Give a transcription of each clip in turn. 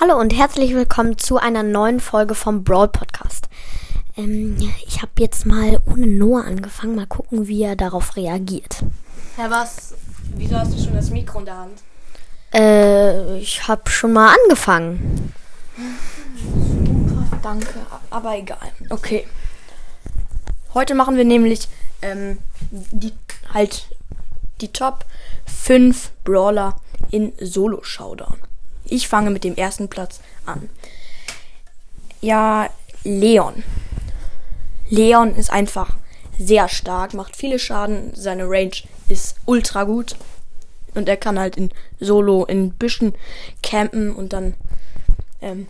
Hallo und herzlich willkommen zu einer neuen Folge vom Brawl Podcast. Ähm, ich habe jetzt mal ohne Noah angefangen. Mal gucken, wie er darauf reagiert. Herr was? Wieso hast du schon das Mikro in der Hand? Äh, ich habe schon mal angefangen. Super, danke. Aber egal. Okay. Heute machen wir nämlich ähm, die halt die Top 5 Brawler in Solo-Showdown. Ich fange mit dem ersten Platz an. Ja, Leon. Leon ist einfach sehr stark, macht viele Schaden, seine Range ist ultra gut. Und er kann halt in Solo in Büschen campen und dann ähm,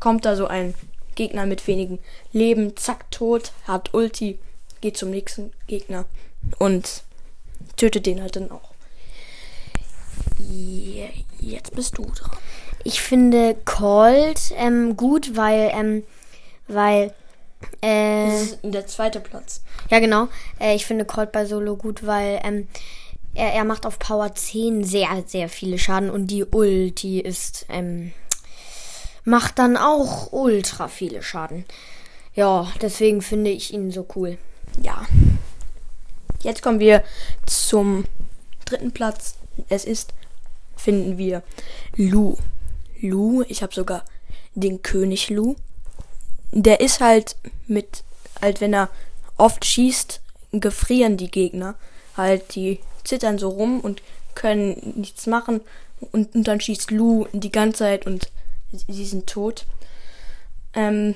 kommt da so ein Gegner mit wenigen Leben, zack, tot, hat Ulti, geht zum nächsten Gegner und tötet den halt dann auch. Jetzt bist du dran. Ich finde Cold ähm, gut, weil, ähm, weil, äh, Das ist der zweite Platz. ja genau, äh, ich finde Cold bei Solo gut, weil, ähm, er, er macht auf Power 10 sehr, sehr viele Schaden und die Ulti ist, ähm, macht dann auch ultra viele Schaden. Ja, deswegen finde ich ihn so cool. Ja. Jetzt kommen wir zum dritten Platz. Es ist, finden wir Lu. Lu, ich habe sogar den König Lu. Der ist halt mit, halt wenn er oft schießt, gefrieren die Gegner. Halt, die zittern so rum und können nichts machen. Und, und dann schießt Lu die ganze Zeit und sie sind tot. Ähm,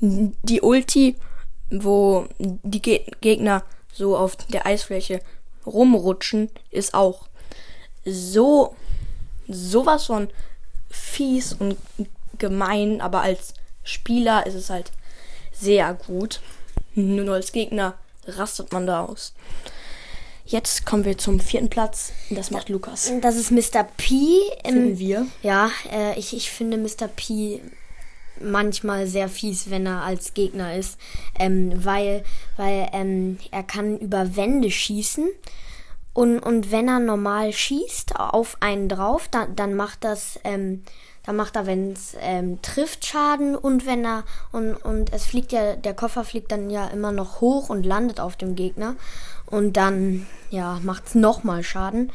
die Ulti, wo die Ge Gegner so auf der Eisfläche rumrutschen, ist auch so sowas von fies und gemein, aber als Spieler ist es halt sehr gut. Nur als Gegner rastet man da aus. Jetzt kommen wir zum vierten Platz. Das macht Lukas. Das ist Mr. P. Finden wir. ja, äh, ich, ich finde Mr. P manchmal sehr fies, wenn er als Gegner ist, ähm, weil, weil ähm, er kann über Wände schießen und, und wenn er normal schießt auf einen drauf, dann, dann macht das, ähm, dann macht er, wenn es ähm, trifft, Schaden und wenn er und, und es fliegt ja, der Koffer fliegt dann ja immer noch hoch und landet auf dem Gegner. Und dann ja macht es nochmal Schaden.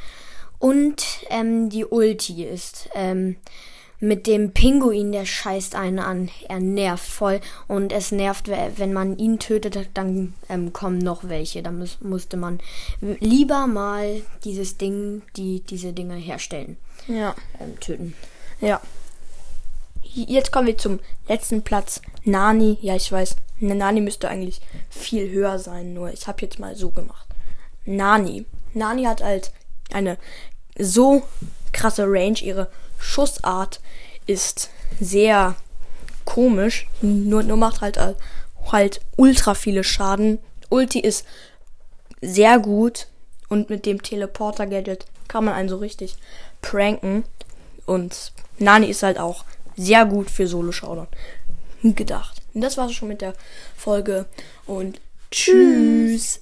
Und ähm, die Ulti ist ähm, mit dem Pinguin, der scheißt einen an. Er nervt voll und es nervt, we- wenn man ihn tötet, dann ähm, kommen noch welche. Da muss, musste man lieber mal dieses Ding, die diese Dinge herstellen, Ja. ähm, töten. Ja. Jetzt kommen wir zum letzten Platz. Nani. Ja, ich weiß, Nani müsste eigentlich viel höher sein, nur ich habe jetzt mal so gemacht. Nani. Nani hat halt eine so krasse Range. Ihre Schussart ist sehr komisch. Nur, nur macht halt äh, halt ultra viele Schaden. Ulti ist sehr gut und mit dem Teleporter-Gadget kann man einen so richtig pranken. Und Nani ist halt auch sehr gut für Solo-Showdown gedacht. Und das war's schon mit der Folge und tschüss.